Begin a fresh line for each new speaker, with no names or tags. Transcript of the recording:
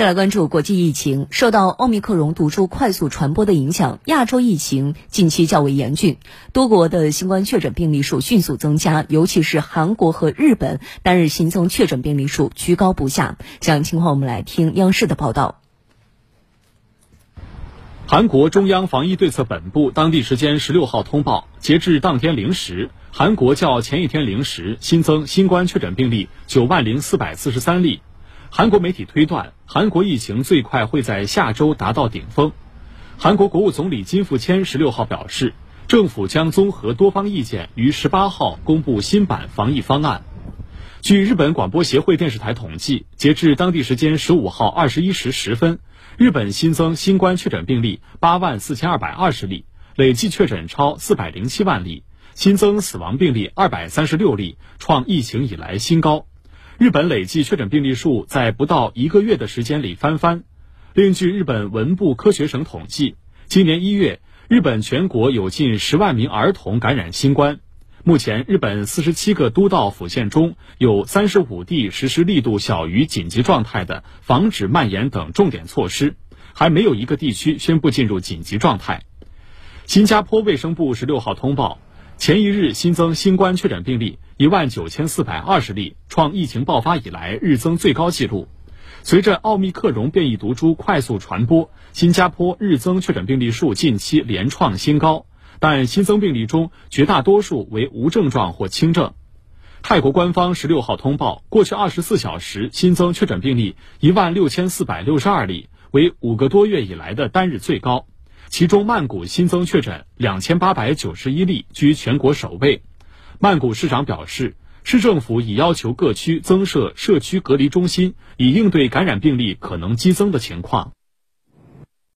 再来关注国际疫情，受到奥密克戎毒株快速传播的影响，亚洲疫情近期较为严峻，多国的新冠确诊病例数迅速增加，尤其是韩国和日本单日新增确诊病例数居高不下。详细情况，我们来听央视的报道。
韩国中央防疫对策本部当地时间十六号通报，截至当天零时，韩国较前一天零时新增新冠确诊病例九万零四百四十三例。韩国媒体推断，韩国疫情最快会在下周达到顶峰。韩国国务总理金富谦十六号表示，政府将综合多方意见，于十八号公布新版防疫方案。据日本广播协会电视台统计，截至当地时间十五号二十一时十分，日本新增新冠确诊病例八万四千二百二十例，累计确诊超四百零七万例，新增死亡病例二百三十六例，创疫情以来新高。日本累计确诊病例数在不到一个月的时间里翻番。另据日本文部科学省统计，今年一月，日本全国有近十万名儿童感染新冠。目前，日本四十七个都道府县中有三十五地实施力度小于紧急状态的防止蔓延等重点措施，还没有一个地区宣布进入紧急状态。新加坡卫生部十六号通报。前一日新增新冠确诊病例一万九千四百二十例，创疫情爆发以来日增最高纪录。随着奥密克戎变异毒株快速传播，新加坡日增确诊病例数近期连创新高，但新增病例中绝大多数为无症状或轻症。泰国官方十六号通报，过去二十四小时新增确诊病例一万六千四百六十二例，为五个多月以来的单日最高。其中，曼谷新增确诊两千八百九十一例，居全国首位。曼谷市长表示，市政府已要求各区增设社区隔离中心，以应对感染病例可能激增的情况。